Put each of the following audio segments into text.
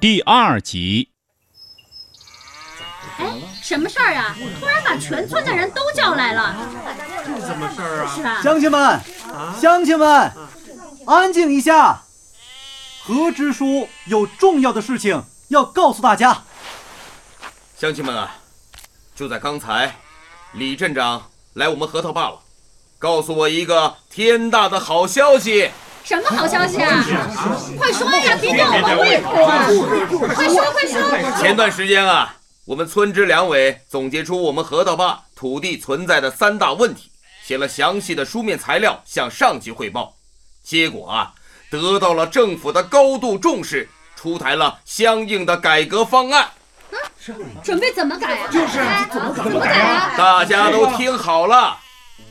第二集。哎，什么事儿啊？突然把全村的人都叫来了。这什么事儿啊？是啊。乡亲们，乡亲们，安静一下。何支书有重要的事情要告诉大家。乡亲们啊，就在刚才，李镇长来我们核桃坝了，告诉我一个天大的好消息。什么好消息啊？快说呀，别吊我们胃口啊！快说快说。前段时间啊，我们村支两委总结出我们河道坝土地存在的三大问题，写了详细的书面材料向上级汇报。结果啊，得到了政府的高度重视，出台了相应的改革方案。准备怎么改啊？就是怎么怎么改啊？大家都听好了，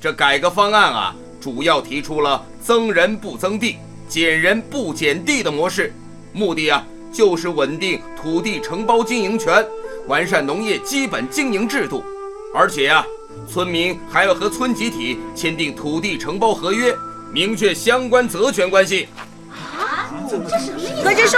这改革方案啊，主要提出了增人不增地、减人不减地的模式，目的啊，就是稳定土地承包经营权，完善农业基本经营制度。而且啊、村民还要和村集体签订土地承包合约，明确相关责权关系。啊，这什么意思何支书，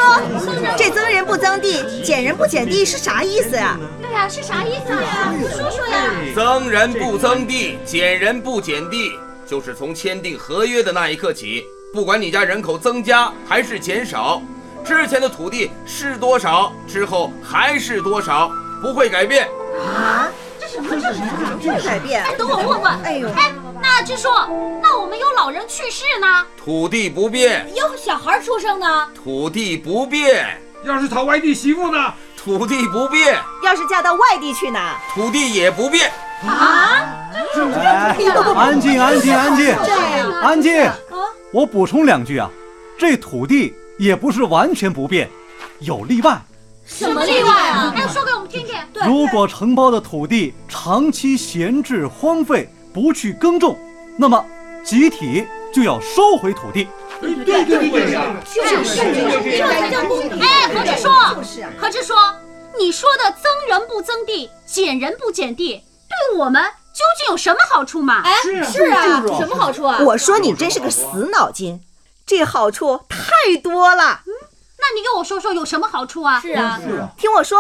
这增人不增地，减人不减地是啥意思呀、对呀，是啥意思呀？你说说呀。增人不增地，减人不减地，就是从签订合约的那一刻起，不管你家人口增加还是减少，之前的土地是多少，之后还是多少，不会改变。啊？这什么这是？不改变哎，？等我问问。哎呦哎，那支书，那我们有老人去世呢？土地不变，有小孩出生呢？土地不变，要是讨外地媳妇呢？土地不变，要是嫁到外地去呢？土地也不变。啊？哎，安静，安静，安静，安静。我补充两句啊，这土地也不是完全不变，有例外。什么例外啊？哎，说给我们听听。对如果承包的土地长期闲置荒废，不去耕种，那么集体就要收回土地。对对对对呀！就是，这才叫公平。哎，何支书，就是啊何支书，你说的增人不增地，减人不减地，对我们究竟有什么好处嘛？哎，是啊什么好处啊？我说你真是个死脑筋，这好处太多了。嗯那你给我说说有什么好处啊？是啊，听我说，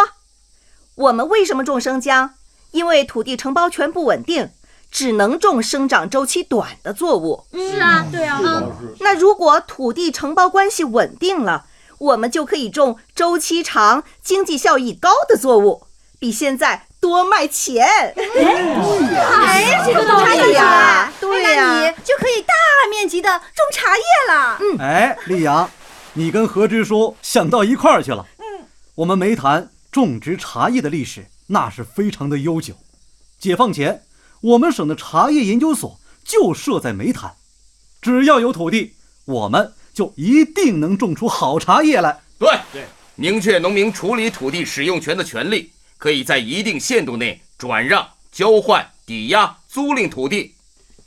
我们为什么种生姜？因为土地承包权不稳定，只能种生长周期短的作物。是啊，对啊，嗯，那如果土地承包关系稳定了，我们就可以种周期长、经济效益高的作物，比现在多卖钱。哎，这个道茶理呀。呀，对呀、你就可以大面积的种茶叶了。嗯哎，丽阳，你跟何支书想到一块儿去了。嗯，我们梅潭种植茶叶的历史那是非常的悠久。解放前，我们省的茶叶研究所就设在梅潭，只要有土地，我们就一定能种出好茶叶来。对对，明确农民处理土地使用权的权利，可以在一定限度内转让、交换、抵押、租赁土地。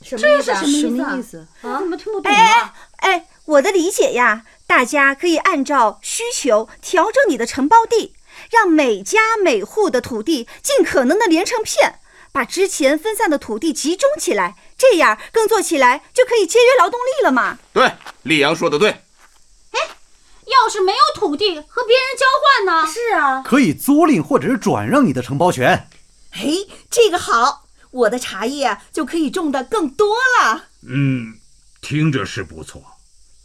这是什么意思啊？思？啊，怎么听不懂哎啊？哎，我的理解呀，大家可以按照需求调整你的承包地，让每家每户的土地尽可能的连成片，把之前分散的土地集中起来，这样耕作起来就可以节约劳动力了嘛。对，丽阳说的对。要是没有土地和别人交换呢？是啊，可以租赁或者是转让你的承包权。哎，这个好，我的茶叶啊就可以种的更多了。嗯，听着是不错，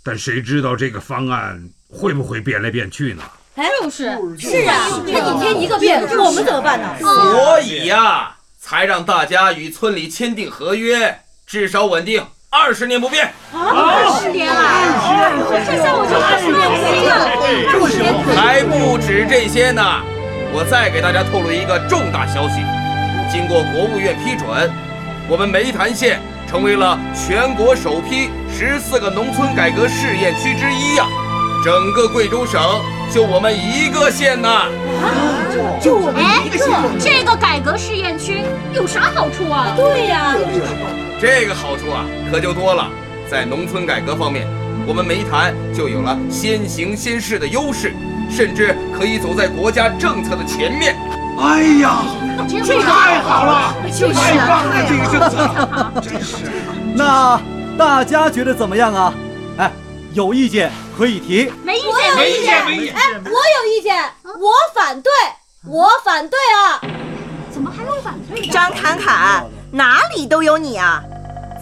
但谁知道这个方案会不会变来变去呢？哎就是，是啊，那一天一个变，我们怎么办呢？所以呀，才让大家与村里签订合约，至少稳定二十年不变。二十年了，这下我就二十年不了。二十年还不止这些呢，我再给大家透露一个重大消息：经过国务院批准，我们湄潭县成为了全国首批十四个农村改革试验区之一呀、整个贵州省就我们一个县呢。就我们一个县，这个改革试验区有啥好处啊？对呀，这个好处啊，可就多了。在农村改革方面，我们梅潭就有了先行先试的优势，甚至可以走在国家政策的前面。哎呀，这太好了，就是太棒啊，了，这个政策，真是。那大家觉得怎么样啊？哎，有意见可以提。没意见，没意见，没意见。我有意见，我反对，我反对啊！怎么还有反对的？张侃侃，哪里都有你啊！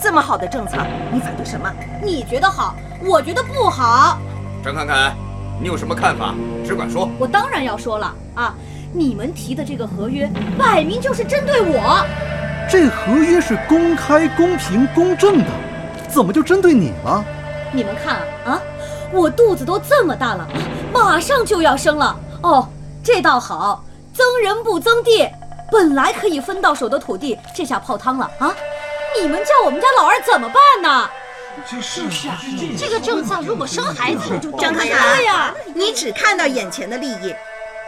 这么好的政策，你反对什么？你觉得好，我觉得不好。张侃侃，你有什么看法？只管说。我当然要说了啊！你们提的这个合约，摆明就是针对我。这合约是公开、公平、公正的，怎么就针对你了？你们看啊啊！我肚子都这么大了，马上就要生了。哦，这倒好，增人不增地，本来可以分到手的土地，这下泡汤了啊！你们叫我们家老二怎么办呢？就是啊，这个政策如果生孩子，张侃侃，你只看到眼前的利益。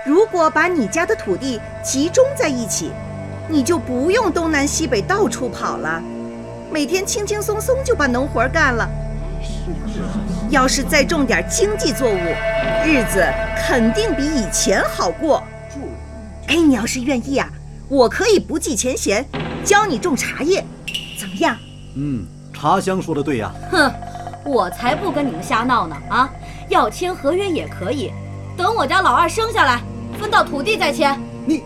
如果把你家的土地集中在一起，你就不用东南西北到处跑了，每天轻轻松松就把农活干了。要是再种点经济作物，日子肯定比以前好过。哎，你要是愿意啊，我可以不计前嫌，教你种茶叶，怎么样？嗯，茶香说的对呀。哼，我才不跟你们瞎闹呢！啊，要签合约也可以，等我家老二生下来，分到土地再签。你，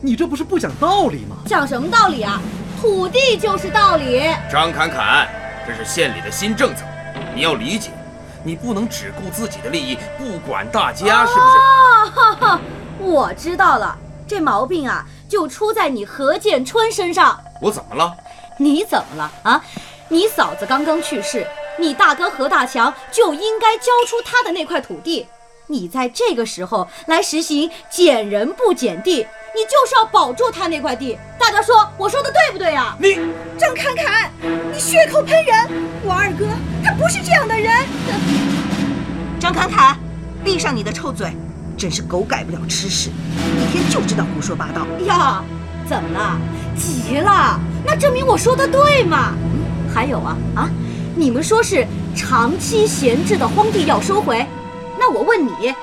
你这不是不讲道理吗？讲什么道理啊？土地就是道理。张侃侃，这是县里的新政策，你要理解。你不能只顾自己的利益，不管大家，是不是？哦哈哈，我知道了，这毛病啊，就出在你何建春身上。我怎么了？你怎么了啊？你嫂子刚刚去世，你大哥何大强就应该交出他的那块土地。你在这个时候来实行捡人不捡地，你就是要保住他那块地。大家说，我说的对不对呀？你张侃侃，你血口喷人！我二哥他不是这样的人。张侃侃，闭上你的臭嘴！真是狗改不了吃屎，一天就知道胡说八道。呀，怎么了？急了？那证明我说的对嘛。还有啊啊，你们说是长期闲置的荒地要收回，那我问你，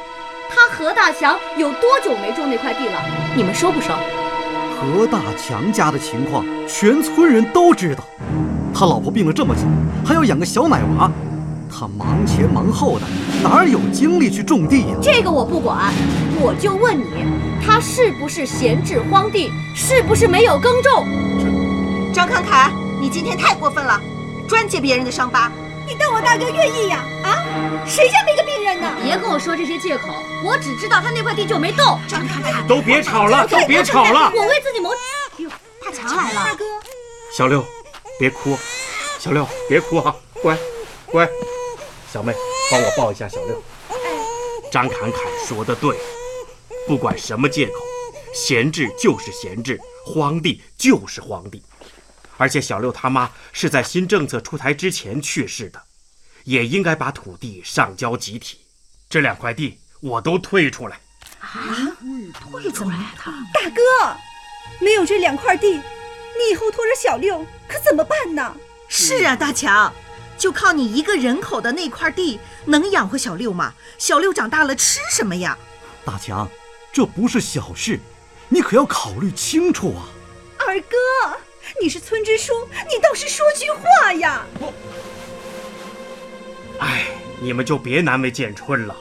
他何大强有多久没种那块地了？你们收不收？何大强家的情况，全村人都知道。他老婆病了这么久，还要养个小奶娃，他忙前忙后的，哪有精力去种地呀？这个我不管，我就问你，他是不是闲置荒地？是不是没有耕种？张康凯，你今天太过分了，专揭别人的伤疤。你当我大哥愿意呀？啊，谁家没个病人呢？别跟我说这些借口，我只知道他那块地就没动。张康凯，都别吵了，都别吵了。我为自己谋。大强来了，大哥，小六，别哭，小六别哭啊，乖，乖。小妹，帮我抱一下小六。张侃侃说的对，不管什么借口，闲置就是闲置，荒地就是荒地。而且小六他妈是在新政策出台之前去世的，也应该把土地上交集体。这两块地我都退出来。啊退出来他。大哥，没有这两块地，你以后拖着小六可怎么办呢？是啊，大强，就靠你一个人口的那块地，能养活小六吗？小六长大了吃什么呀？大强，这不是小事，你可要考虑清楚啊！二哥，你是村支书，你倒是说句话呀！哎，你们就别难为建春了。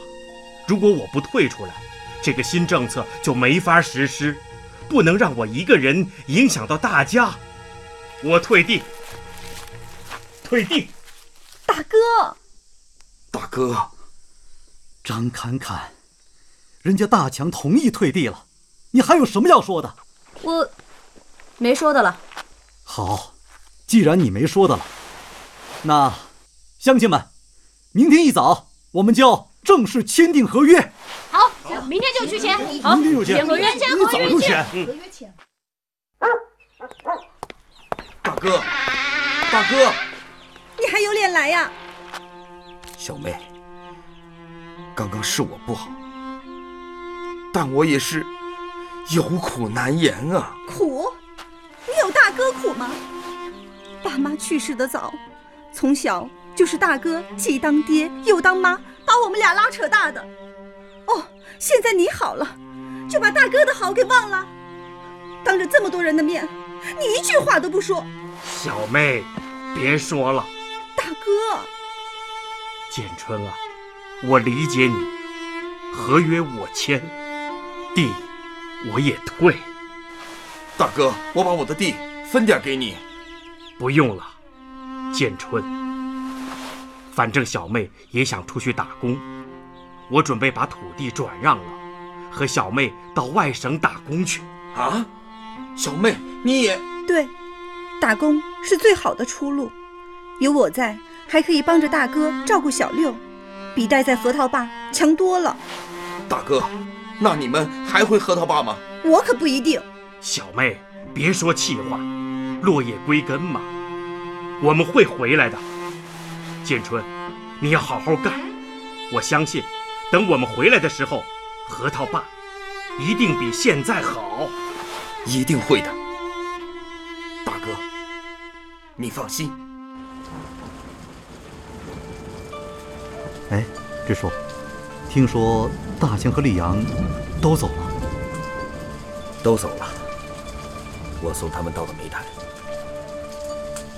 如果我不退出来，这个新政策就没法实施，不能让我一个人影响到大家。我退地，退地。大哥，大哥，张侃侃，人家大强同意退地了，你还有什么要说的？我没说的了。好，既然你没说的了，那乡亲们，明天一早我们就正式签订合约。好，明天就去签。好，明天就签签合约，签合约，签。大哥，大哥，你还有脸来呀？小妹，刚刚是我不好，但我也是有苦难言啊。苦？你有大哥苦吗？爸妈去世的早，从小就是大哥既当爹又当妈，把我们俩拉扯大的。哦，现在你好了，就把大哥的好给忘了。当着这么多人的面，你一句话都不说。小妹，别说了。大哥，建春啊，我理解你，合约我签，地我也退。大哥，我把我的地分点给你。不用了，建春。反正小妹也想出去打工，我准备把土地转让了，和小妹到外省打工去。啊，小妹，你也对，打工是最好的出路。有我在，还可以帮着大哥照顾小六，比待在核桃坝强多了。大哥，那你们还回核桃坝吗？我可不一定。小妹，别说气话，落叶归根嘛，我们会回来的。建春，你要好好干，我相信，等我们回来的时候，核桃坝一定比现在好。一定会的，大哥，你放心。哎，支书，听说大强和丽阳都走了，都走了。我送他们到了煤炭，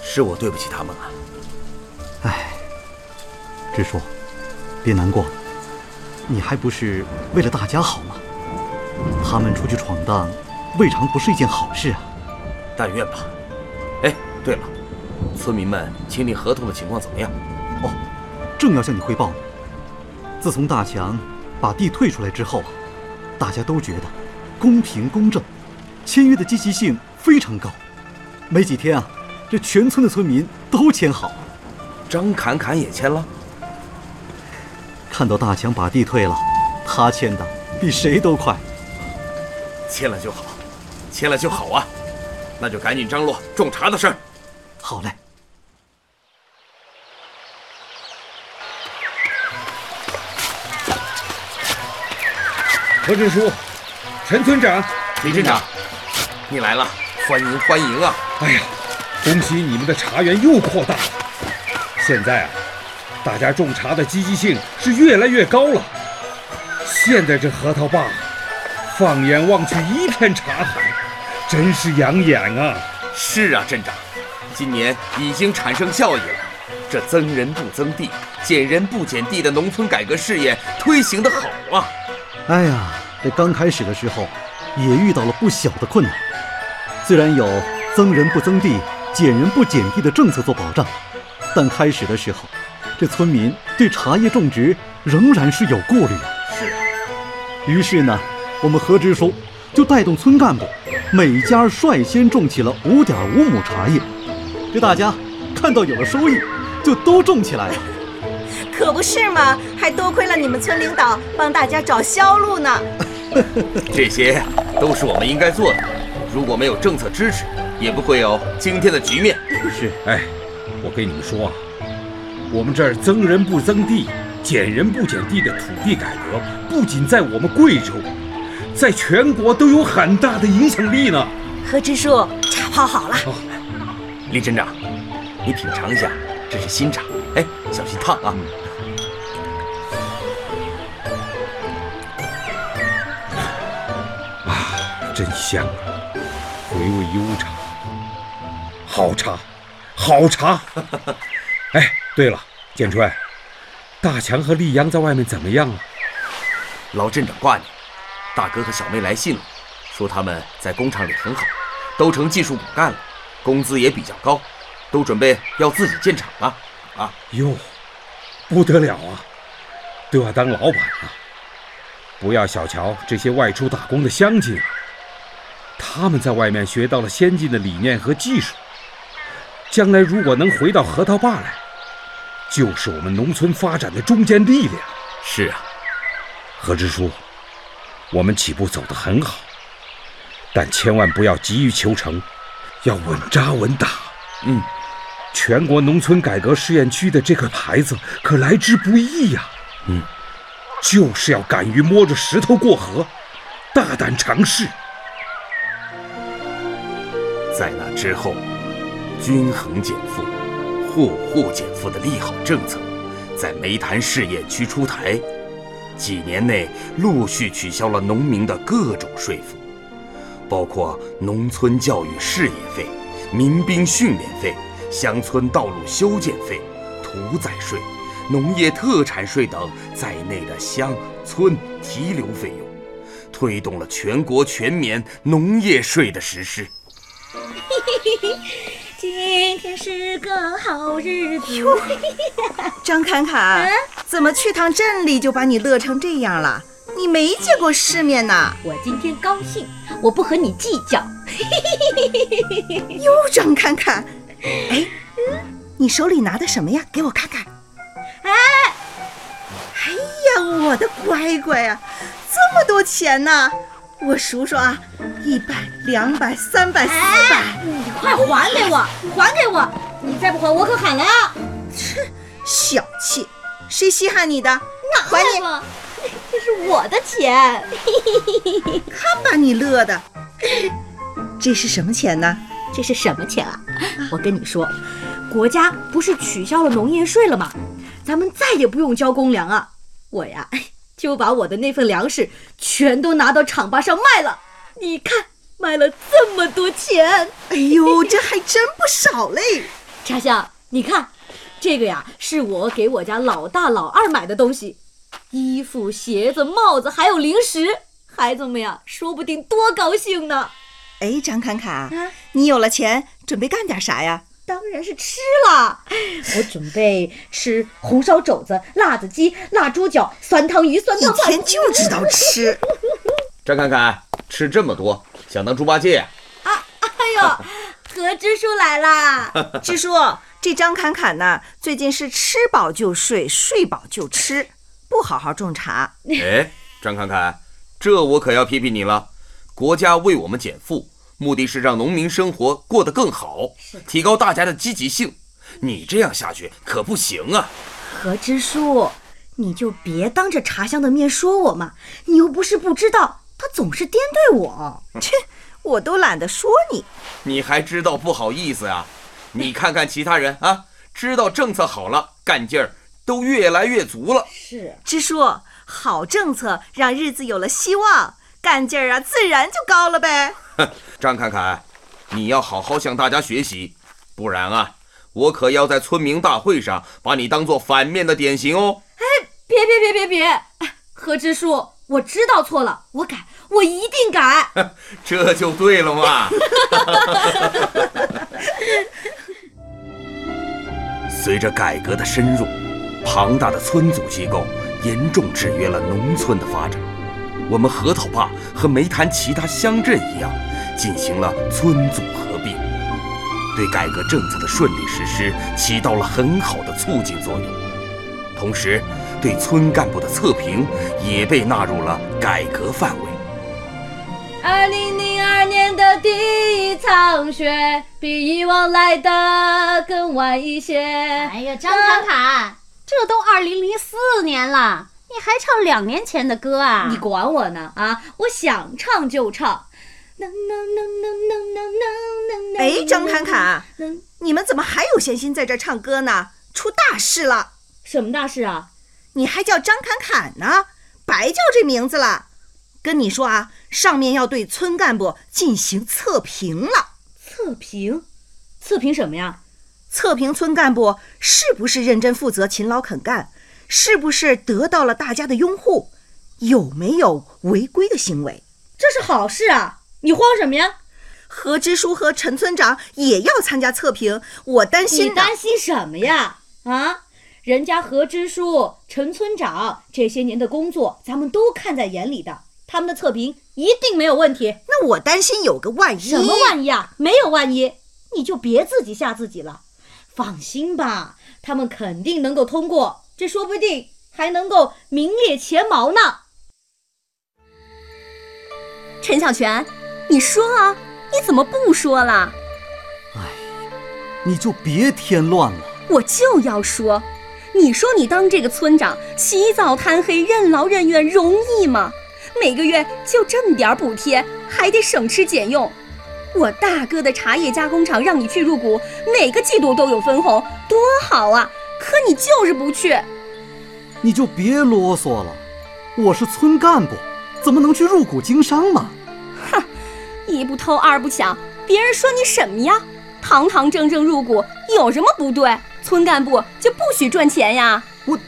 是我对不起他们了。哎，支书，别难过，你还不是为了大家好吗？他们出去闯荡，未尝不是一件好事啊。但愿吧。哎，对了，村民们签订合同的情况怎么样？哦，正要向你汇报呢。自从大强把地退出来之后啊，大家都觉得公平公正，签约的积极性非常高。没几天啊，这全村的村民都签好。张侃侃也签了。看到大强把地退了，他签的比谁都快。签了就好，签了就好啊！那就赶紧张罗种茶的事儿。好嘞。何支书，陈村长，李镇长，你来了，欢迎欢迎啊！哎呀，恭喜你们的茶园又扩大了。现在啊，大家种茶的积极性是越来越高了。现在这核桃坝，放眼望去一片茶海，真是养眼啊！是啊，镇长，今年已经产生效益了。这增人不增地，减人不减地的农村改革事业推行的好啊！哎呀，这刚开始的时候，也遇到了不小的困难。虽然有增人不增地、减人不减地的政策做保障，但开始的时候，这村民对茶叶种植仍然是有顾虑的。是啊。于是呢，我们何支书就带动村干部，每家率先种起了五点五亩茶叶。这大家看到有了收益，就都种起来了。可不是嘛，还多亏了你们村领导帮大家找销路呢。这些都是我们应该做的，如果没有政策支持，也不会有今天的局面。是，哎，我跟你们说啊，我们这儿增人不增地、减人不减地的土地改革，不仅在我们贵州，在全国都有很大的影响力呢。何支书，茶泡好了。李镇长，你品尝一下，这是新茶，哎，小心烫啊。真香啊，回味悠长。好茶，好茶。哎，对了，建春，大强和丽阳在外面怎么样了？老镇长挂念，大哥和小妹来信了，说他们在工厂里很好，都成技术骨干了，工资也比较高，都准备要自己建厂了。啊，哟，不得了啊，都要当老板了。不要小瞧这些外出打工的乡亲啊。他们在外面学到了先进的理念和技术，将来如果能回到核桃坝来，就是我们农村发展的中坚力量。是啊，何支书，我们起步走得很好，但千万不要急于求成，要稳扎稳打。嗯，全国农村改革试验区的这个牌子可来之不易呀。嗯，就是要敢于摸着石头过河，大胆尝试。在那之后，均衡减负、户户减负的利好政策在煤炭试验区出台，几年内陆续取消了农民的各种税负，包括农村教育事业费、民兵训练费、乡村道路修建费、屠宰税、农业特产税等在内的乡村提留费用，推动了全国全免农业税的实施。今天是个好日子。张侃侃，怎么去趟镇里就把你乐成这样了？你没见过世面呐！我今天高兴，我不和你计较。哟，张侃侃，哎，你手里拿的什么呀？给我看看。哎，哎呀，我的乖乖呀，这么多钱呢！我数数啊，一百、两百、三百、四百，你快还给我，还给我！你再不还，我可喊了啊！切，小气，谁稀罕你的？哪还你！这是我的钱，看把你乐的。这是什么钱呢？这是什么钱啊？我跟你说，国家不是取消了农业税了吗？咱们再也不用交公粮啊！我呀。就把我的那份粮食全都拿到厂坝上卖了，你看卖了这么多钱，哎呦，这还真不少嘞！茶香，你看，这个呀是我给我家老大老二买的东西，衣服、鞋子、帽子，还有零食，孩子们呀，说不定多高兴呢！哎，张侃侃，你有了钱，准备干点啥呀？当然是吃了，我准备吃红烧肘子、辣子鸡、辣猪脚、酸汤鱼、酸汤一天就知道吃。张侃侃，吃这么多，想当猪八戒呀？啊，哎呦，何支书来啦！支书，这张侃侃呢，最近是吃饱就睡，睡饱就吃，不好好种茶。哎，张侃侃，这我可要批评你了。国家为我们减负。目的是让农民生活过得更好，提高大家的积极性。你这样下去可不行啊！何支书，你就别当着茶香的面说我嘛。你又不是不知道，他总是颠对我。切，我都懒得说你。你还知道不好意思啊？你看看其他人啊，知道政策好了，干劲儿都越来越足了。是，支书，好政策让日子有了希望，干劲儿啊自然就高了呗。张侃侃，你要好好向大家学习，不然啊，我可要在村民大会上把你当做反面的典型哦。哎，别别别别别！何支书，我知道错了，我改，我一定改。这就对了嘛。随着改革的深入，庞大的村组机构严重制约了农村的发展。我们核桃坝和梅潭其他乡镇一样，进行了村组合并，对改革政策的顺利实施起到了很好的促进作用。同时，对村干部的测评也被纳入了改革范围。二零零二年的第一场雪，比以往来的更晚一些。哎呀，张侃侃，这都二零零四年了。你还唱两年前的歌啊？你管我呢！啊，我想唱就唱。哎，张侃侃，你们怎么还有闲心在这唱歌呢？出大事了！什么大事啊？你还叫张侃侃呢？白叫这名字了。跟你说啊，上面要对村干部进行测评了。测评？测评什么呀？测评村干部是不是认真负责、勤劳肯干？是不是得到了大家的拥护？有没有违规的行为？这是好事啊！你慌什么呀？何支书和陈村长也要参加测评，我担心。你担心什么呀？啊，人家何支书、陈村长这些年的工作，咱们都看在眼里的，他们的测评一定没有问题。那我担心有个万一。什么万一啊？没有万一，你就别自己吓自己了。放心吧，他们肯定能够通过。这说不定还能够名列前茅呢。陈小泉，你说啊，你怎么不说了？哎，你就别添乱了。我就要说，你说你当这个村长，起早贪黑，任劳任怨，容易吗？每个月就这么点补贴，还得省吃俭用。我大哥的茶叶加工厂让你去入股，每个季度都有分红，多好啊！可你就是不去，你就别啰嗦了。我是村干部，怎么能去入股经商嘛？哼，一不偷二不抢，别人说你什么呀？堂堂正正入股有什么不对？村干部就不许赚钱呀？我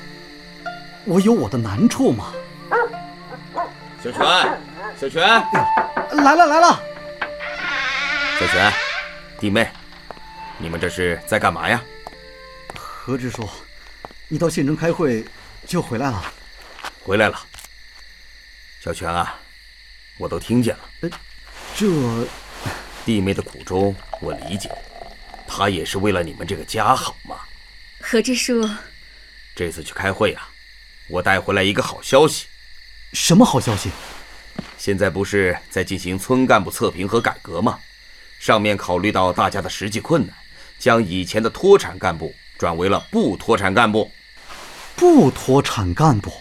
我有我的难处嘛。小泉，小泉，来了来了，小泉，弟妹，你们这是在干嘛呀？何支书，你到县城开会就回来了？回来了。小泉啊，我都听见了。这弟妹的苦衷我理解，她也是为了你们这个家好嘛。何支书，这次去开会啊，我带回来一个好消息。什么好消息？现在不是在进行村干部测评和改革吗？上面考虑到大家的实际困难，将以前的脱产干部转为了不脱产干部。不脱产干部，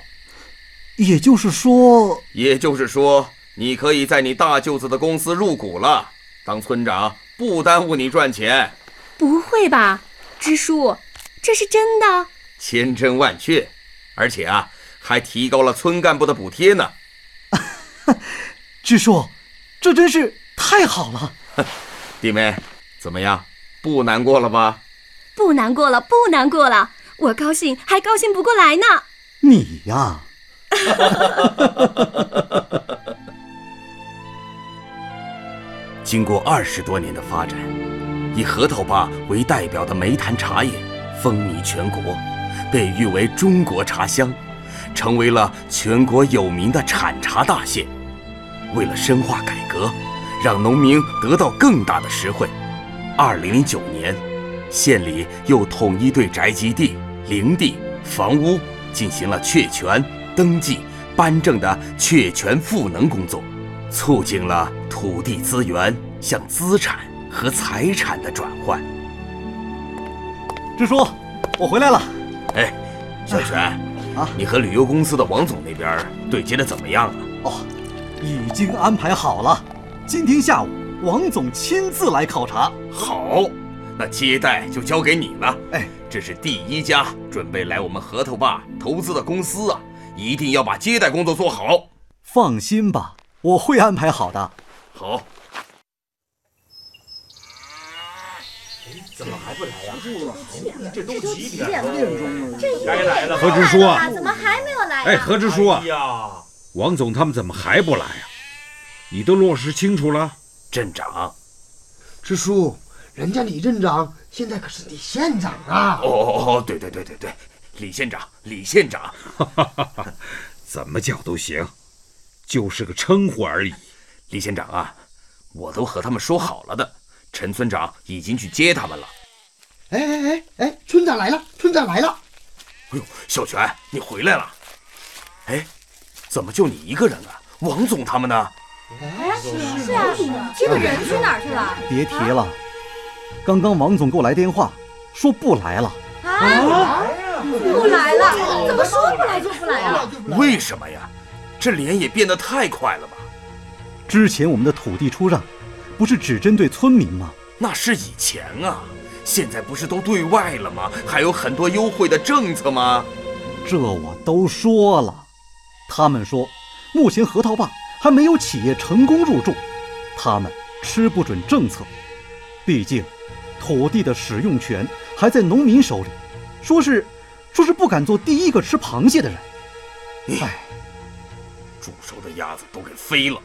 也就是说，也就是说，你可以在你大舅子的公司入股了，当村长不耽误你赚钱。不会吧，支书，这是真的？千真万确，而且啊。还提高了村干部的补贴呢，支书，这真是太好了！弟妹，怎么样？不难过了吧？不难过了，不难过了，我高兴还高兴不过来呢。你呀，经过二十多年的发展，以核桃坝为代表的梅潭茶叶风靡全国，被誉为中国茶乡。成为了全国有名的产茶大县。为了深化改革，让农民得到更大的实惠，二零零九年，县里又统一对宅基地、林地、房屋进行了确权、登记、颁证的确权赋能工作，促进了土地资源向资产和财产的转换。支书，我回来了。哎，小泉。啊，你和旅游公司的王总那边对接的怎么样啊？哦，已经安排好了，今天下午王总亲自来考察。好，那接待就交给你了。哎，这是第一家准备来我们河头坝投资的公司啊，一定要把接待工作做好。放心吧，我会安排好的。好。怎么还不来呀？这都几点了？该来了。何支书啊？怎么还没有来？哎，何支书啊？王总他们怎么还不来呀？你都落实清楚了？镇长，支书，人家李镇长现在可是李县长啊！哦哦哦，对对对对对，李县长，李县长，怎么叫都行，就是个称呼而已。李县长啊，我都和他们说好了的。陈村长已经去接他们了。哎哎哎哎，村长来了，村长来了！哎呦，小泉，你回来了！哎，怎么就你一个人啊？王总他们呢？哎，是啊，这个人去哪儿去了？别提了，刚刚王总给我来电话，说不来了。啊？不来了？怎么说不来就不来啊？为什么呀？这脸也变得太快了吧？之前我们的土地出让。不是只针对村民吗？那是以前啊，现在不是都对外了吗？还有很多优惠的政策吗？这我都说了，他们说目前核桃坝还没有企业成功入驻，他们吃不准政策。毕竟土地的使用权还在农民手里，说是说是不敢做第一个吃螃蟹的人。哎，煮熟的鸭子都给飞了。